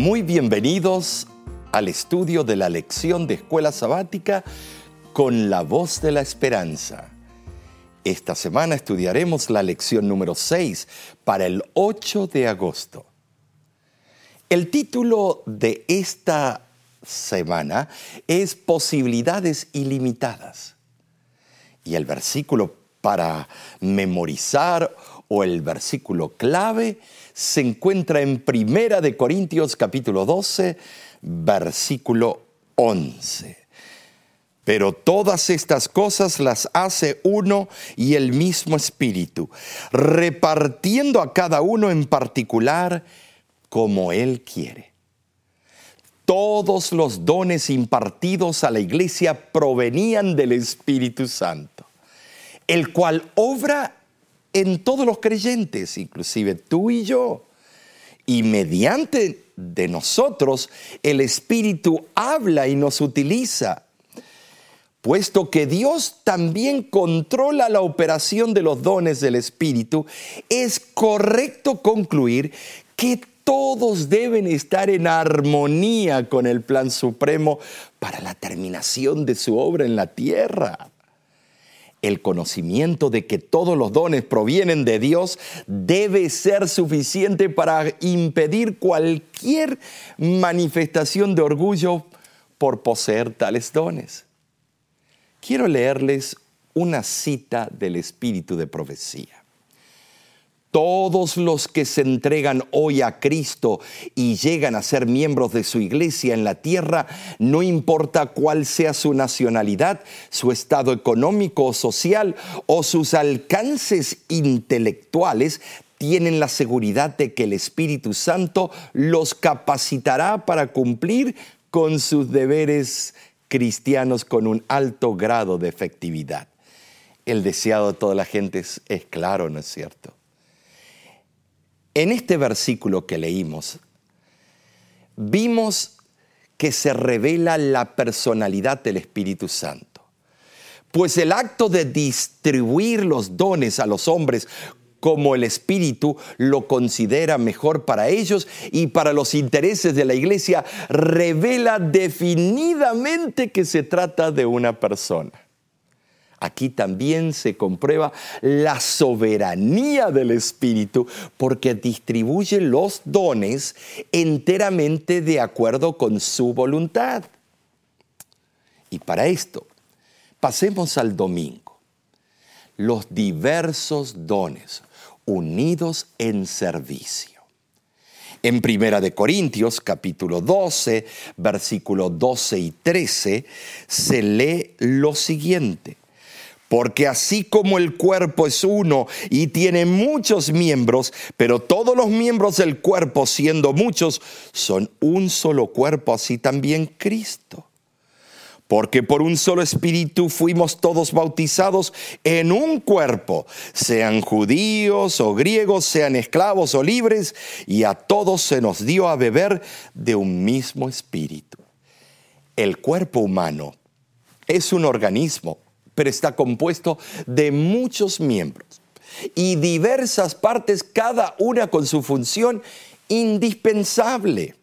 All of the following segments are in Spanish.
Muy bienvenidos al estudio de la lección de escuela sabática con la voz de la esperanza. Esta semana estudiaremos la lección número 6 para el 8 de agosto. El título de esta semana es Posibilidades ilimitadas. Y el versículo para memorizar o el versículo clave se encuentra en Primera de Corintios capítulo 12, versículo 11. Pero todas estas cosas las hace uno y el mismo Espíritu, repartiendo a cada uno en particular como Él quiere. Todos los dones impartidos a la iglesia provenían del Espíritu Santo, el cual obra en todos los creyentes, inclusive tú y yo. Y mediante de nosotros el Espíritu habla y nos utiliza, puesto que Dios también controla la operación de los dones del Espíritu, es correcto concluir que todos deben estar en armonía con el plan supremo para la terminación de su obra en la tierra el conocimiento de que todos los dones provienen de Dios debe ser suficiente para impedir cualquier manifestación de orgullo por poseer tales dones. Quiero leerles una cita del Espíritu de Profecía. Todos los que se entregan hoy a Cristo y llegan a ser miembros de su iglesia en la tierra, no importa cuál sea su nacionalidad, su estado económico o social o sus alcances intelectuales, tienen la seguridad de que el Espíritu Santo los capacitará para cumplir con sus deberes cristianos con un alto grado de efectividad. El deseado de toda la gente es, es claro, ¿no es cierto? En este versículo que leímos, vimos que se revela la personalidad del Espíritu Santo. Pues el acto de distribuir los dones a los hombres como el Espíritu lo considera mejor para ellos y para los intereses de la iglesia, revela definidamente que se trata de una persona. Aquí también se comprueba la soberanía del Espíritu porque distribuye los dones enteramente de acuerdo con su voluntad. Y para esto, pasemos al domingo. Los diversos dones unidos en servicio. En Primera de Corintios, capítulo 12, versículos 12 y 13, se lee lo siguiente. Porque así como el cuerpo es uno y tiene muchos miembros, pero todos los miembros del cuerpo, siendo muchos, son un solo cuerpo, así también Cristo. Porque por un solo espíritu fuimos todos bautizados en un cuerpo, sean judíos o griegos, sean esclavos o libres, y a todos se nos dio a beber de un mismo espíritu. El cuerpo humano es un organismo pero está compuesto de muchos miembros y diversas partes, cada una con su función indispensable.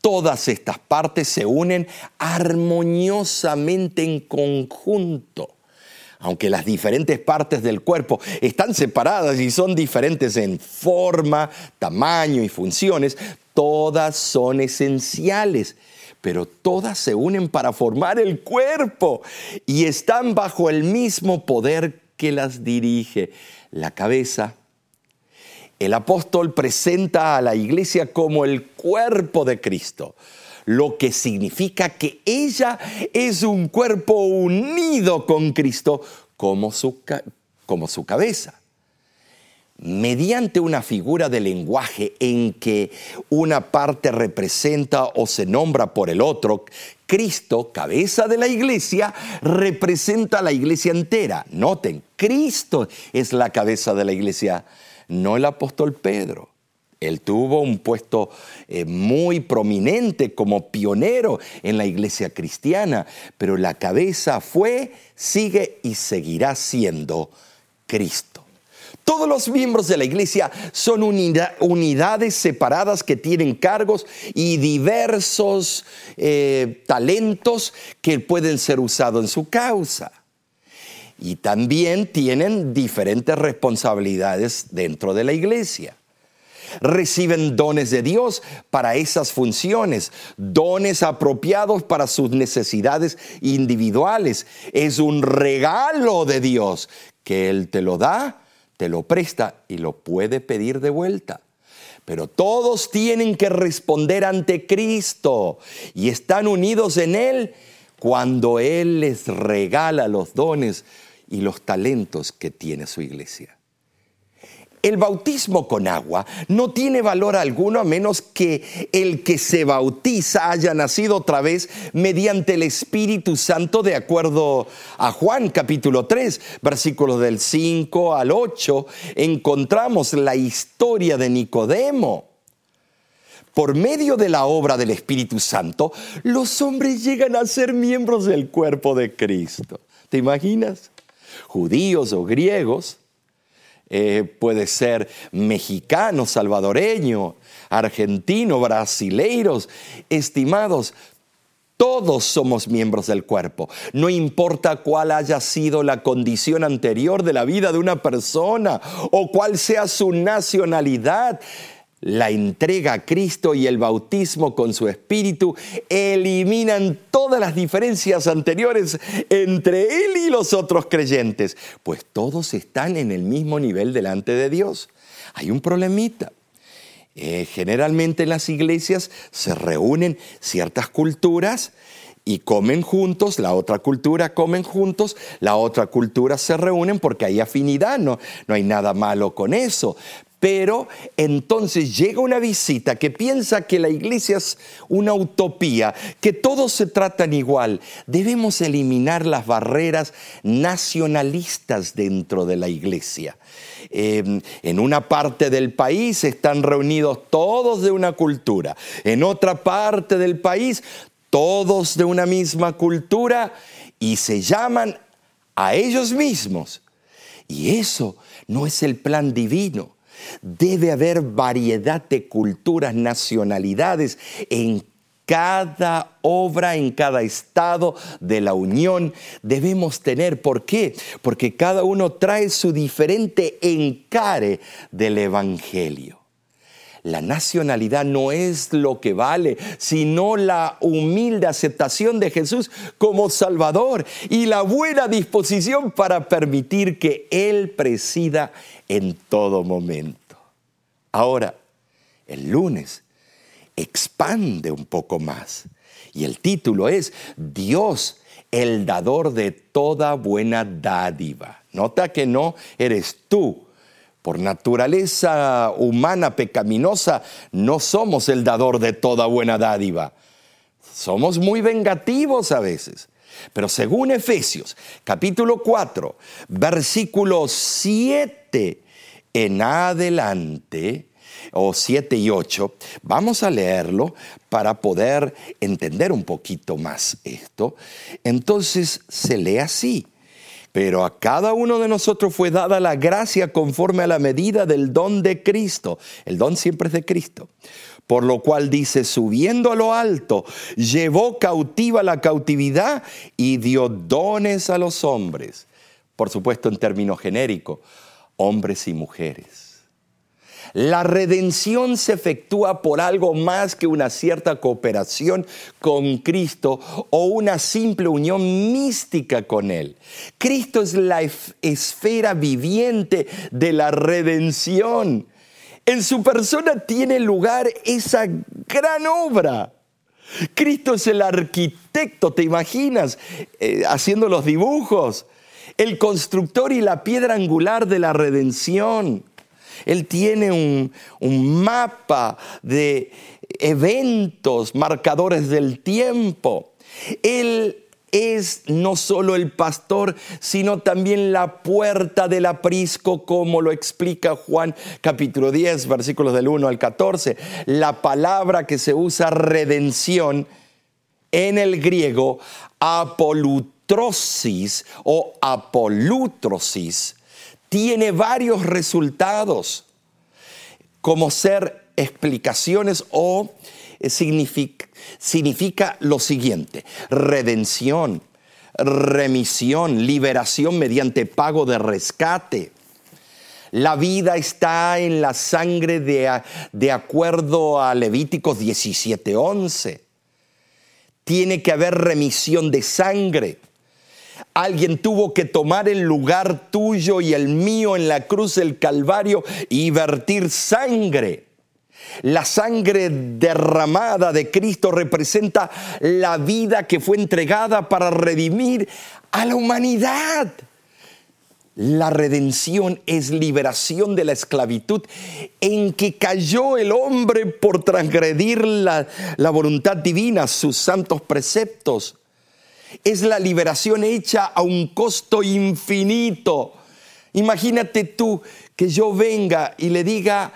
Todas estas partes se unen armoniosamente en conjunto. Aunque las diferentes partes del cuerpo están separadas y son diferentes en forma, tamaño y funciones, todas son esenciales pero todas se unen para formar el cuerpo y están bajo el mismo poder que las dirige, la cabeza. El apóstol presenta a la iglesia como el cuerpo de Cristo, lo que significa que ella es un cuerpo unido con Cristo como su, como su cabeza mediante una figura de lenguaje en que una parte representa o se nombra por el otro, Cristo, cabeza de la iglesia, representa a la iglesia entera. Noten, Cristo es la cabeza de la iglesia, no el apóstol Pedro. Él tuvo un puesto eh, muy prominente como pionero en la iglesia cristiana, pero la cabeza fue, sigue y seguirá siendo Cristo. Todos los miembros de la iglesia son unidades separadas que tienen cargos y diversos eh, talentos que pueden ser usados en su causa. Y también tienen diferentes responsabilidades dentro de la iglesia reciben dones de Dios para esas funciones, dones apropiados para sus necesidades individuales. Es un regalo de Dios que Él te lo da te lo presta y lo puede pedir de vuelta. Pero todos tienen que responder ante Cristo y están unidos en Él cuando Él les regala los dones y los talentos que tiene su iglesia. El bautismo con agua no tiene valor alguno a menos que el que se bautiza haya nacido otra vez mediante el Espíritu Santo de acuerdo a Juan capítulo 3, versículos del 5 al 8, encontramos la historia de Nicodemo. Por medio de la obra del Espíritu Santo, los hombres llegan a ser miembros del cuerpo de Cristo. ¿Te imaginas? Judíos o griegos eh, puede ser mexicano, salvadoreño, argentino, brasileiros, estimados. Todos somos miembros del cuerpo. No importa cuál haya sido la condición anterior de la vida de una persona o cuál sea su nacionalidad la entrega a Cristo y el bautismo con su Espíritu eliminan todas las diferencias anteriores entre Él y los otros creyentes, pues todos están en el mismo nivel delante de Dios. Hay un problemita. Eh, generalmente en las iglesias se reúnen ciertas culturas y comen juntos, la otra cultura comen juntos, la otra cultura se reúnen porque hay afinidad, no, no hay nada malo con eso. Pero entonces llega una visita que piensa que la iglesia es una utopía, que todos se tratan igual. Debemos eliminar las barreras nacionalistas dentro de la iglesia. Em, en una parte del país están reunidos todos de una cultura, en otra parte del país todos de una misma cultura y se llaman a ellos mismos. Y eso no es el plan divino. Debe haber variedad de culturas, nacionalidades en cada obra, en cada estado de la unión debemos tener. ¿Por qué? Porque cada uno trae su diferente encare del Evangelio. La nacionalidad no es lo que vale, sino la humilde aceptación de Jesús como Salvador y la buena disposición para permitir que Él presida en todo momento. Ahora, el lunes expande un poco más y el título es Dios, el dador de toda buena dádiva. Nota que no eres tú por naturaleza humana pecaminosa, no somos el dador de toda buena dádiva. Somos muy vengativos a veces. Pero según Efesios capítulo 4, versículo 7 en adelante, o 7 y 8, vamos a leerlo para poder entender un poquito más esto. Entonces se lee así. Pero a cada uno de nosotros fue dada la gracia conforme a la medida del don de Cristo. El don siempre es de Cristo. Por lo cual dice, subiendo a lo alto, llevó cautiva la cautividad y dio dones a los hombres. Por supuesto en términos genéricos, hombres y mujeres. La redención se efectúa por algo más que una cierta cooperación con Cristo o una simple unión mística con Él. Cristo es la esfera viviente de la redención. En su persona tiene lugar esa gran obra. Cristo es el arquitecto, ¿te imaginas? Eh, haciendo los dibujos, el constructor y la piedra angular de la redención. Él tiene un, mapa de eventos, marcadores del tiempo. Él es no solo el pastor, sino también la puerta del aprisco, como lo explica Juan capítulo 10, versículos del 1 al 14. La palabra que se usa redención en el griego, apolutrosis o apolutrosis, tiene varios resultados, como ser explicaciones o eh, significa, lo siguiente, redención, remisión, liberación mediante pago de rescate. La vida está en la sangre de, de acuerdo a Levíticos 17:11. Tiene que haber remisión de sangre. Alguien tuvo que tomar el lugar tuyo y el mío en la cruz del Calvario y vertir sangre. La sangre derramada de Cristo representa la vida que fue entregada para redimir a la humanidad. La redención es liberación de la esclavitud en que cayó el hombre por transgredir la, voluntad divina, sus santos preceptos. Es la liberación hecha a un costo infinito. Imagínate tú que yo venga y le diga,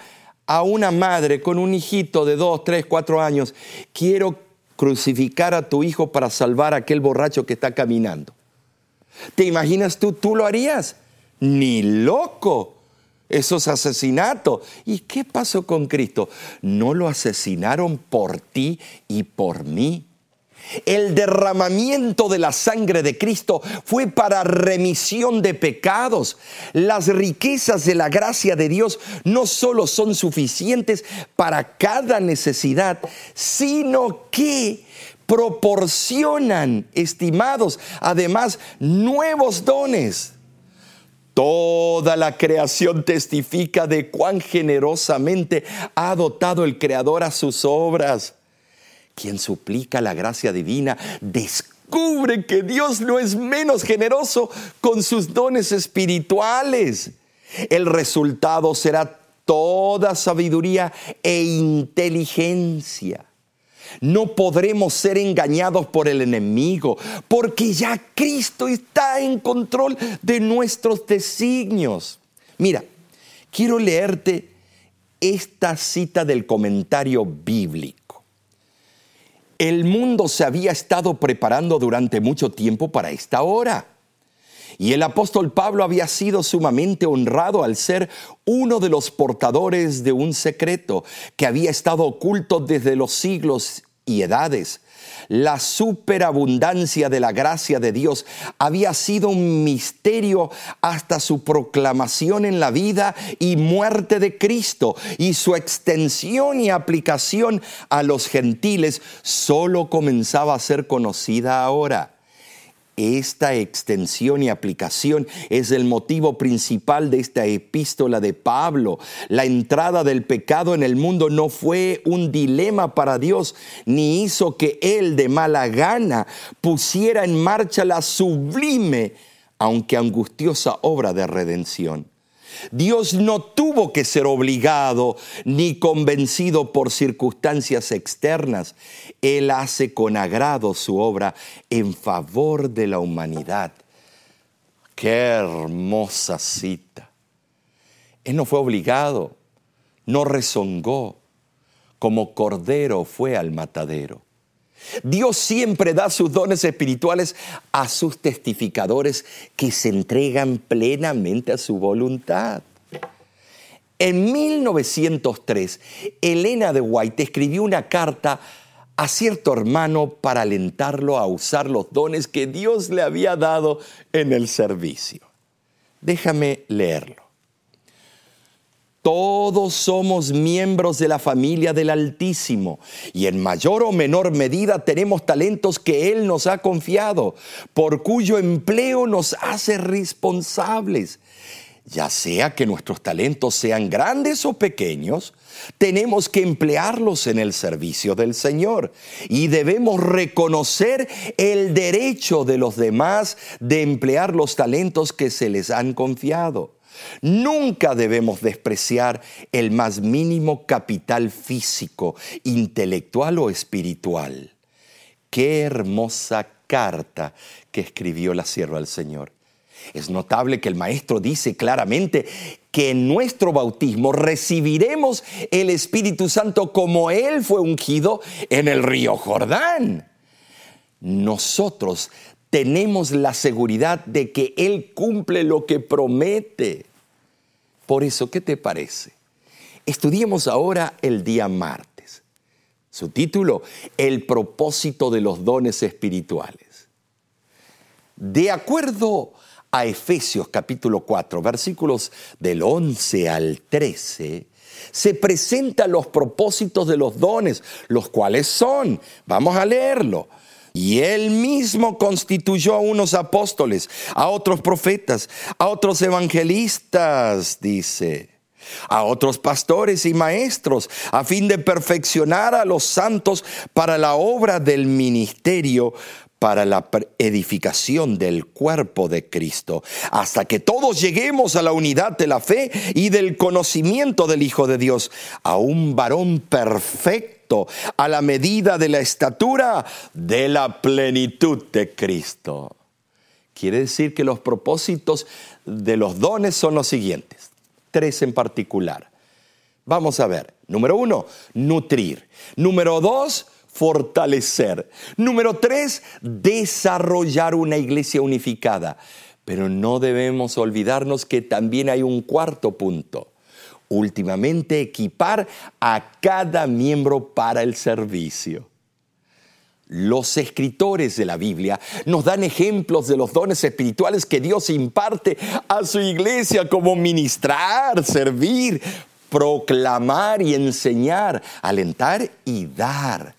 a una madre con un hijito de dos, tres, cuatro años, quiero crucificar a tu hijo para salvar a aquel borracho que está caminando. ¿Te imaginas tú, tú lo harías? Ni loco. Eso es asesinato. ¿Y qué pasó con Cristo? No lo asesinaron por ti y por mí. El derramamiento de la sangre de Cristo fue para remisión de pecados. Las riquezas de la gracia de Dios no solo son suficientes para cada necesidad, sino que proporcionan, estimados, además nuevos dones. Toda la creación testifica de cuán generosamente ha dotado el Creador a sus obras. Quien suplica la gracia divina descubre que Dios no es menos generoso con sus dones espirituales. El resultado será toda sabiduría e inteligencia. No podremos ser engañados por el enemigo, porque ya Cristo está en control de nuestros designios. Mira, quiero leerte esta cita del comentario bíblico. El mundo se había estado preparando durante mucho tiempo para esta hora. Y el apóstol Pablo había sido sumamente honrado al ser uno de los portadores de un secreto que había estado oculto desde los siglos y edades la superabundancia de la gracia de Dios había sido un misterio hasta su proclamación en la vida y muerte de Cristo y su extensión y aplicación a los gentiles solo comenzaba a ser conocida ahora. Esta extensión y aplicación es el motivo principal de esta epístola de Pablo. La entrada del pecado en el mundo no fue un dilema para Dios, ni hizo que Él de mala gana pusiera en marcha la sublime, aunque angustiosa obra de redención. Dios no tuvo que ser obligado ni convencido por circunstancias externas. Él hace con agrado su obra en favor de la humanidad. Qué hermosa cita. Él no fue obligado, no rezongó, como cordero fue al matadero. Dios siempre da sus dones espirituales a sus testificadores que se entregan plenamente a su voluntad. En 1903, Elena de White escribió una carta a cierto hermano para alentarlo a usar los dones que Dios le había dado en el servicio. Déjame leerlo. Todos somos miembros de la familia del Altísimo y en mayor o menor medida tenemos talentos que Él nos ha confiado, por cuyo empleo nos hace responsables. Ya sea que nuestros talentos sean grandes o pequeños, tenemos que emplearlos en el servicio del Señor y debemos reconocer el derecho de los demás de emplear los talentos que se les han confiado. Nunca debemos despreciar el más mínimo capital físico, intelectual o espiritual. Qué hermosa carta que escribió la sierva del Señor. Es notable que el maestro dice claramente que en nuestro bautismo recibiremos el Espíritu Santo como Él fue ungido en el río Jordán. Nosotros tenemos la seguridad de que Él cumple lo que promete. Por eso, ¿qué te parece? Estudiemos ahora el día martes. Su título, El propósito de los dones espirituales. De acuerdo a Efesios capítulo 4, versículos del 11 al 13, se presentan los propósitos de los dones, los cuales son, vamos a leerlo, y él mismo constituyó a unos apóstoles, a otros profetas, a otros evangelistas, dice, a otros pastores y maestros, a fin de perfeccionar a los santos para la obra del ministerio para la edificación del cuerpo de Cristo, hasta que todos lleguemos a la unidad de la fe y del conocimiento del Hijo de Dios, a un varón a la medida de la estatura de la plenitud de Cristo. Quiere decir que los propósitos de los dones son los siguientes, tres en particular. Vamos a ver, número uno, nutrir. Número dos, fortalecer. Número tres, desarrollar una iglesia unificada. Pero no debemos olvidarnos que también hay un cuarto punto. Últimamente, equipar a cada miembro para el servicio. Los escritores de la Biblia nos dan ejemplos de los dones espirituales que Dios imparte a su iglesia como ministrar, servir, proclamar y enseñar, alentar y dar.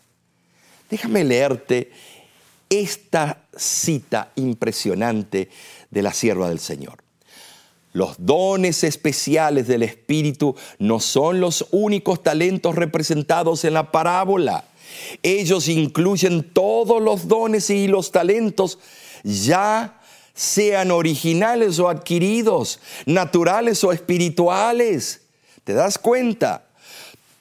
Déjame leerte esta cita impresionante de la sierva del Señor. Los dones especiales del Espíritu no son los únicos talentos representados en la parábola. Ellos incluyen todos los dones y los talentos, ya sean originales o adquiridos, naturales o espirituales. ¿Te das cuenta?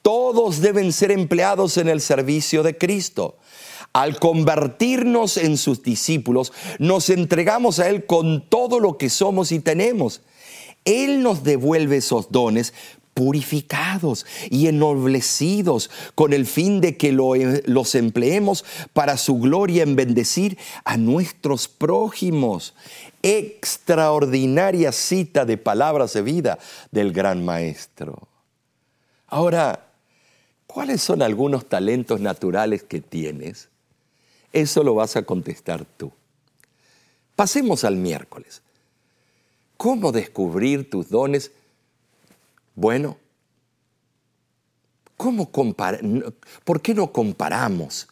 Todos deben ser empleados en el servicio de Cristo. Al convertirnos en sus discípulos, nos entregamos a Él con todo lo que somos y tenemos. Él nos devuelve esos dones purificados y ennoblecidos con el fin de que los empleemos para su gloria en bendecir a nuestros prójimos. Extraordinaria cita de palabras de vida del gran maestro. Ahora, ¿Cuáles son algunos talentos naturales que tienes? Eso lo vas a contestar tú. Pasemos al miércoles. ¿Cómo descubrir tus dones? Bueno, ¿cómo ¿por qué no comparamos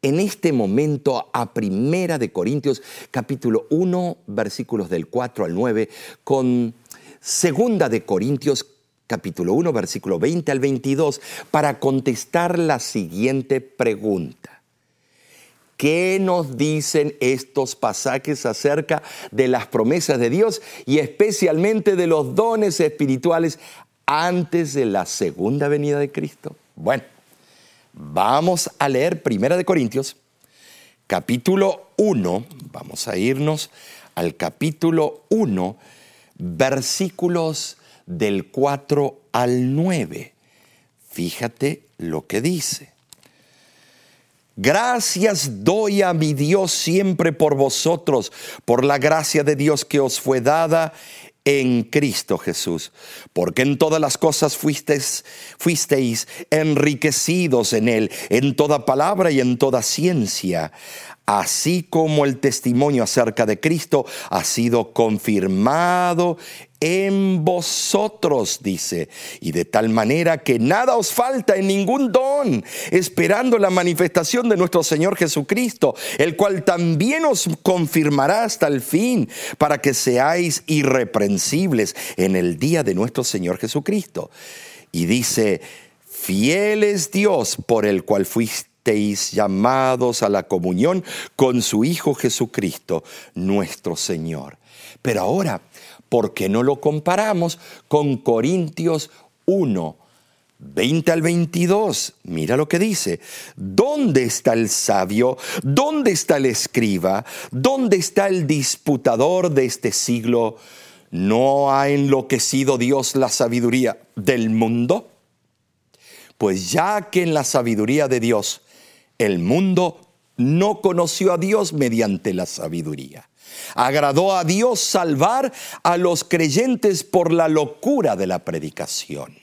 en este momento a Primera de Corintios capítulo 1 versículos del 4 al 9 con Segunda de Corintios capítulo 1, versículo 20 al 22, para contestar la siguiente pregunta. ¿Qué nos dicen estos pasajes acerca de las promesas de Dios y especialmente de los dones espirituales antes de la segunda venida de Cristo? Bueno, vamos a leer Primera de Corintios, capítulo 1, vamos a irnos al capítulo 1, versículos del 4 al 9. Fíjate lo que dice. Gracias doy a mi Dios siempre por vosotros, por la gracia de Dios que os fue dada en Cristo Jesús, porque en todas las cosas fuisteis, enriquecidos en Él, en toda palabra y en toda ciencia, así como el testimonio acerca de Cristo ha sido confirmado en vosotros, dice, y de tal manera que nada os falta en ningún don, esperando la manifestación de nuestro Señor Jesucristo, el cual también os confirmará hasta el fin, para que seáis irreprensibles en el día de nuestro Señor Jesucristo. Y dice, fiel es Dios por el cual fuisteis llamados a la comunión con su Hijo Jesucristo, nuestro Señor. Pero ahora, ¿por qué no lo comparamos con Corintios 1? 20 al 22, mira lo que dice. ¿Dónde está el sabio? ¿Dónde está el escriba? ¿Dónde está el disputador de este siglo? ¿No ha enloquecido Dios la sabiduría del mundo? Pues ya que en la sabiduría de Dios el mundo no conoció a Dios mediante la sabiduría. Agradó a Dios salvar a los creyentes por la locura de la predicación.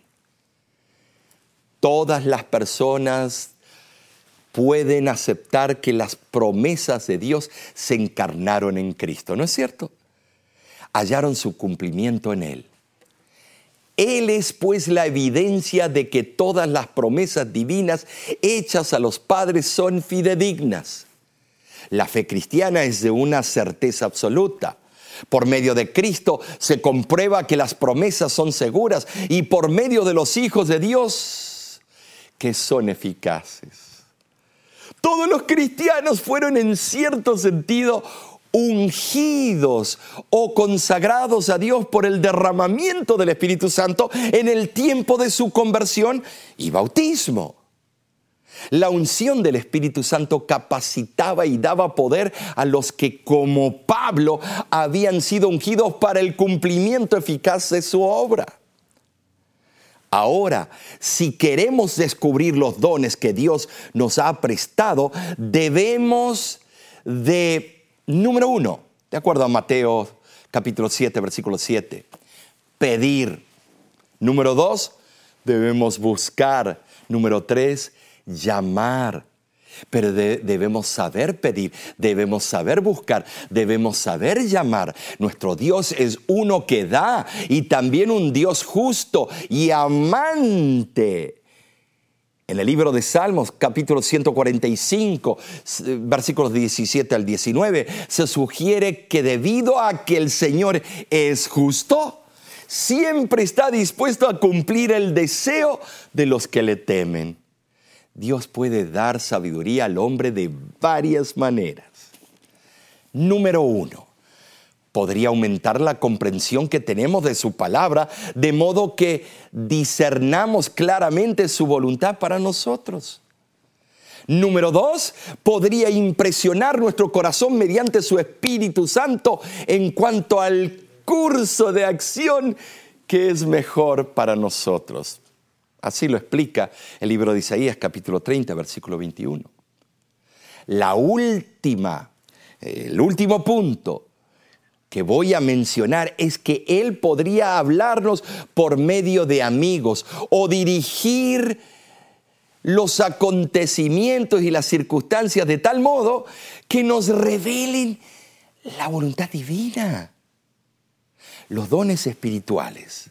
Todas las personas pueden aceptar que las promesas de Dios se encarnaron en Cristo, ¿no es cierto? Hallaron su cumplimiento en Él. Él es pues la evidencia de que todas las promesas divinas hechas a los padres son fidedignas. La fe cristiana es de una certeza absoluta. Por medio de Cristo se comprueba que las promesas son seguras y por medio de los hijos de Dios que son eficaces. Todos los cristianos fueron en cierto sentido ungidos o consagrados a Dios por el derramamiento del Espíritu Santo en el tiempo de su conversión y bautismo. La unción del Espíritu Santo capacitaba y daba poder a los que como Pablo habían sido ungidos para el cumplimiento eficaz de su obra. Ahora, si queremos descubrir los dones que Dios nos ha prestado, debemos de Número uno, de acuerdo a Mateo capítulo 7, versículo 7, pedir. Número dos, debemos buscar. Número tres, llamar. Pero debemos saber pedir, debemos saber buscar, debemos saber llamar. Nuestro Dios es uno que da y también un Dios justo y amante. En el libro de Salmos, capítulo 145, versículos 17 al 19, se sugiere que debido a que el Señor es justo, siempre está dispuesto a cumplir el deseo de los que le temen. Dios puede dar sabiduría al hombre de varias maneras. Número uno, podría aumentar la comprensión que tenemos de su palabra, de modo que discernamos claramente su voluntad para nosotros. Número dos, podría impresionar nuestro corazón mediante su Espíritu Santo en cuanto al curso de acción que es mejor para nosotros. Así lo explica el libro de Isaías capítulo 30, versículo 21. La última, el último punto que voy a mencionar es que Él podría hablarnos por medio de amigos o dirigir los acontecimientos y las circunstancias de tal modo que nos revelen la voluntad divina. Los dones espirituales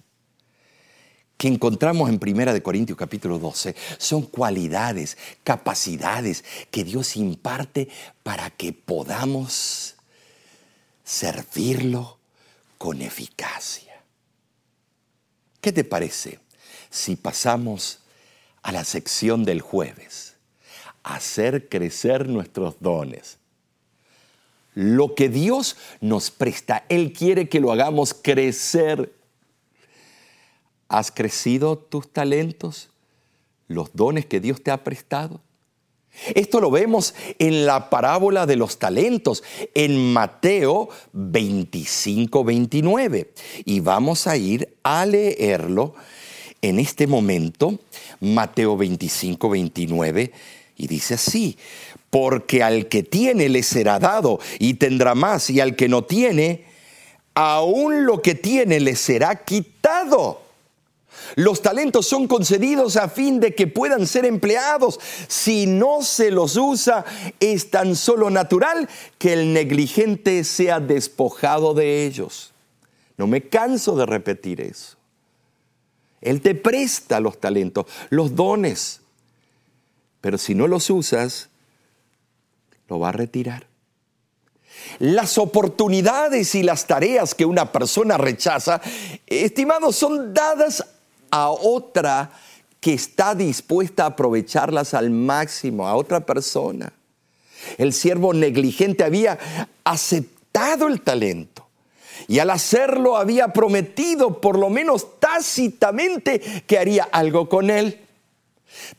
que encontramos en Primera de Corintios capítulo 12 son cualidades, capacidades que Dios imparte para que podamos servirlo con eficacia. ¿Qué te parece si pasamos a la sección del jueves? Hacer crecer nuestros dones. Lo que Dios nos presta, Él quiere que lo hagamos crecer. ¿Has crecido tus talentos? ¿Los dones que Dios te ha prestado? Esto lo vemos en la parábola de los talentos, en Mateo 25, 29. Y vamos a ir a leerlo en este momento, Mateo 25, 29, y dice así, porque al que tiene le será dado y tendrá más, y al que no tiene, aún lo que tiene le será quitado. Los talentos son concedidos a fin de que puedan ser empleados. Si no se los usa, es tan solo natural que el negligente sea despojado de ellos. No me canso de repetir eso. Él te presta los talentos, los dones, pero si no los usas, lo va a retirar. Las oportunidades y las tareas que una persona rechaza, estimados, son dadas a otra que está dispuesta a aprovecharlas al máximo, a otra persona. El siervo negligente había aceptado el talento y al hacerlo había prometido, por lo menos tácitamente, que haría algo con él.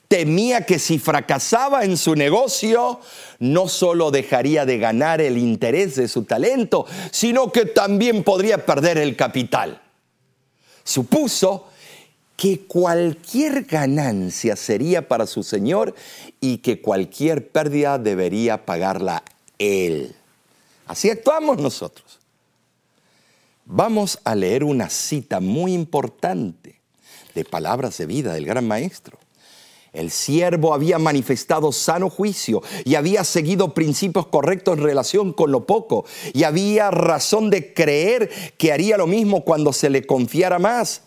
Temía que si fracasaba en su negocio, no solo dejaría de ganar el interés de su talento, sino que también podría perder el capital. Supuso que cualquier ganancia sería para su Señor y que cualquier pérdida debería pagarla Él. Así actuamos nosotros. Vamos a leer una cita muy importante de palabras de vida del gran maestro. El siervo había manifestado sano juicio y había seguido principios correctos en relación con lo poco y había razón de creer que haría lo mismo cuando se le confiara más.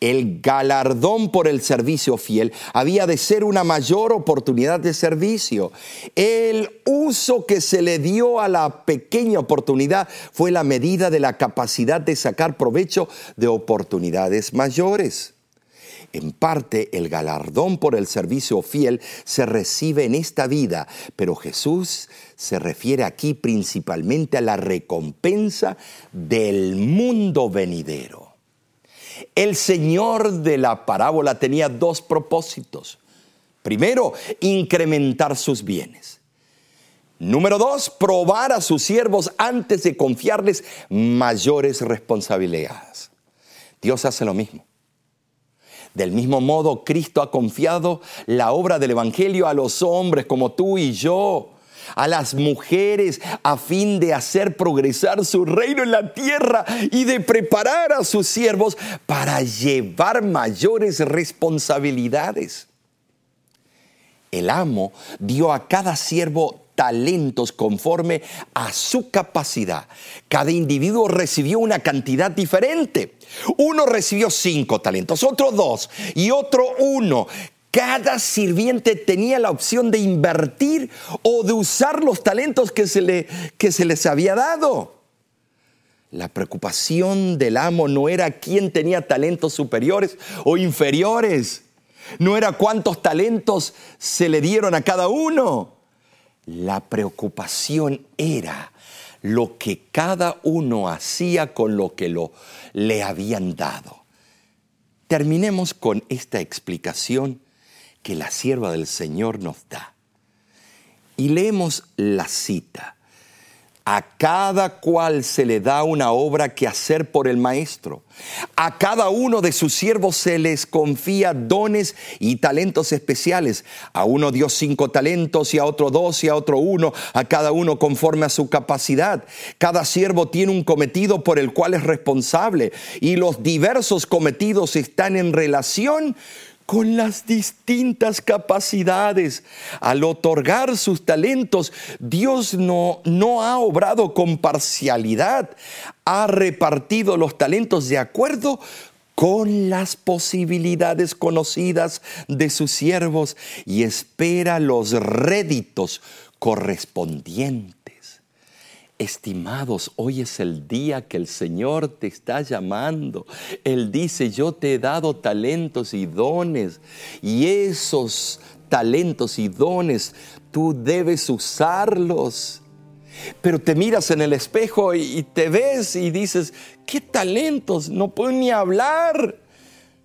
El galardón por el servicio fiel había de ser una mayor oportunidad de servicio. El uso que se le dio a la pequeña oportunidad fue la medida de la capacidad de sacar provecho de oportunidades mayores. En parte el galardón por el servicio fiel se recibe en esta vida, pero Jesús se refiere aquí principalmente a la recompensa del mundo venidero. El Señor de la parábola tenía dos propósitos. Primero, incrementar sus bienes. Número dos, probar a sus siervos antes de confiarles mayores responsabilidades. Dios hace lo mismo. Del mismo modo, Cristo ha confiado la obra del Evangelio a los hombres como tú y yo a las mujeres a fin de hacer progresar su reino en la tierra y de preparar a sus siervos para llevar mayores responsabilidades. El amo dio a cada siervo talentos conforme a su capacidad. Cada individuo recibió una cantidad diferente. Uno recibió cinco talentos, otro dos y otro uno. Cada sirviente tenía la opción de invertir o de usar los talentos que se, le, que se les había dado. La preocupación del amo no era quién tenía talentos superiores o inferiores. No era cuántos talentos se le dieron a cada uno. La preocupación era lo que cada uno hacía con lo que lo, le habían dado. Terminemos con esta explicación que la sierva del Señor nos da. Y leemos la cita. A cada cual se le da una obra que hacer por el maestro. A cada uno de sus siervos se les confía dones y talentos especiales. A uno dio cinco talentos y a otro dos y a otro uno, a cada uno conforme a su capacidad. Cada siervo tiene un cometido por el cual es responsable y los diversos cometidos están en relación con las distintas capacidades. Al otorgar sus talentos, Dios no, no ha obrado con parcialidad, ha repartido los talentos de acuerdo con las posibilidades conocidas de sus siervos y espera los réditos correspondientes. Estimados, hoy es el día que el Señor te está llamando. Él dice, yo te he dado talentos y dones y esos talentos y dones tú debes usarlos. Pero te miras en el espejo y, te ves y dices, ¿qué talentos? No puedo ni hablar,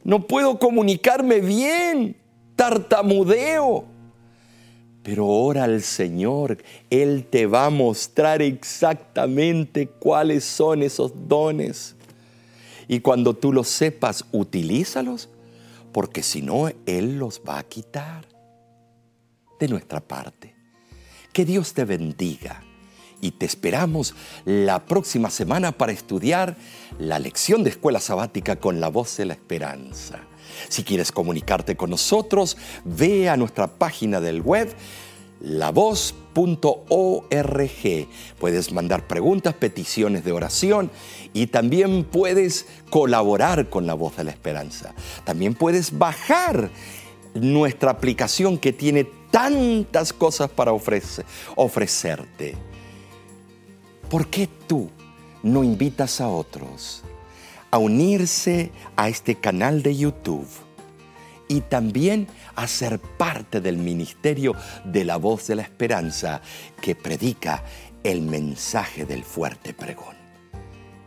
no puedo comunicarme bien, tartamudeo. Pero ora al Señor, Él te va a mostrar exactamente cuáles son esos dones. Y cuando tú los sepas, utilízalos, porque si no, Él los va a quitar de nuestra parte. Que Dios te bendiga y te esperamos la próxima semana para estudiar la lección de escuela sabática con la voz de la esperanza. Si quieres comunicarte con nosotros, ve a nuestra página del web lavoz.org. Puedes mandar preguntas, peticiones de oración y también puedes colaborar con la voz de la esperanza. También puedes bajar nuestra aplicación que tiene tantas cosas para ofrecerte. ¿Por qué tú no invitas a otros a unirse a este canal de YouTube y también a ser parte del ministerio de la voz de la esperanza que predica el mensaje del fuerte pregón?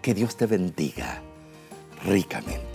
Que Dios te bendiga ricamente.